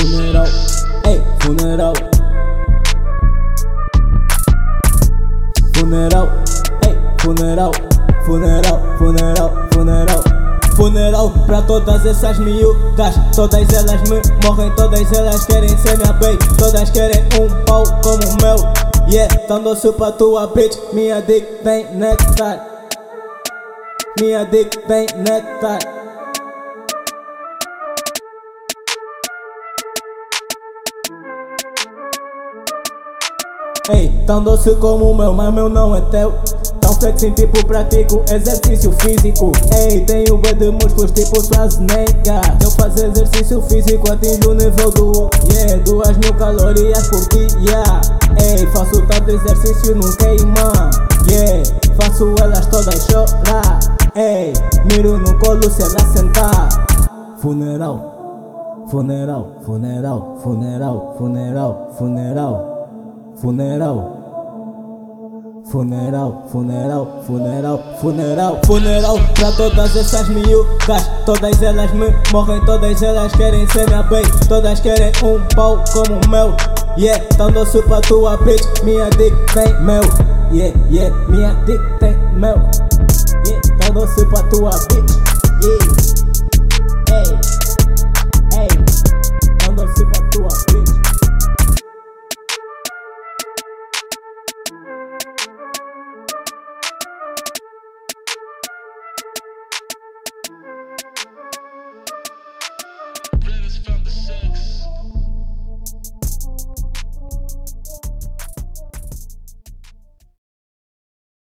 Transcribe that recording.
funeral, ei, funeral. Funeral, ei, funeral, funeral, funeral, funeral. Funeral pra todas essas miúdas, todas elas me morrem, todas elas querem ser minha bem, todas querem um pau como o meu. Yeah, tão doce pra tua bitch, minha dick tem nectar. Minha dick tem nectar. Ei, tão doce como o meu, mas meu não é teu. Tão sexy tipo pratico exercício físico. Ei, tenho bué de músculos tipo Schwarzenegger Eu faço exercício físico, atingo o nível do Yeah, duas mil calorias por dia. Ei, faço tanto exercício não queima. Yeah, faço elas todas chorar. Ei, miro no colo se ela sentar. Funeral, funeral, funeral, funeral, funeral, funeral Funeral. Funeral, funeral, funeral, funeral, funeral. Pra todas essas miúdas Todas elas me morrem, todas elas querem ser minha bem. Todas querem um pau como o meu. Yeah, tão doce pra tua bitch Minha dick tem mel. Yeah, yeah, minha dick tem mel. Yeah, tão doce pra tua bitch Yeah,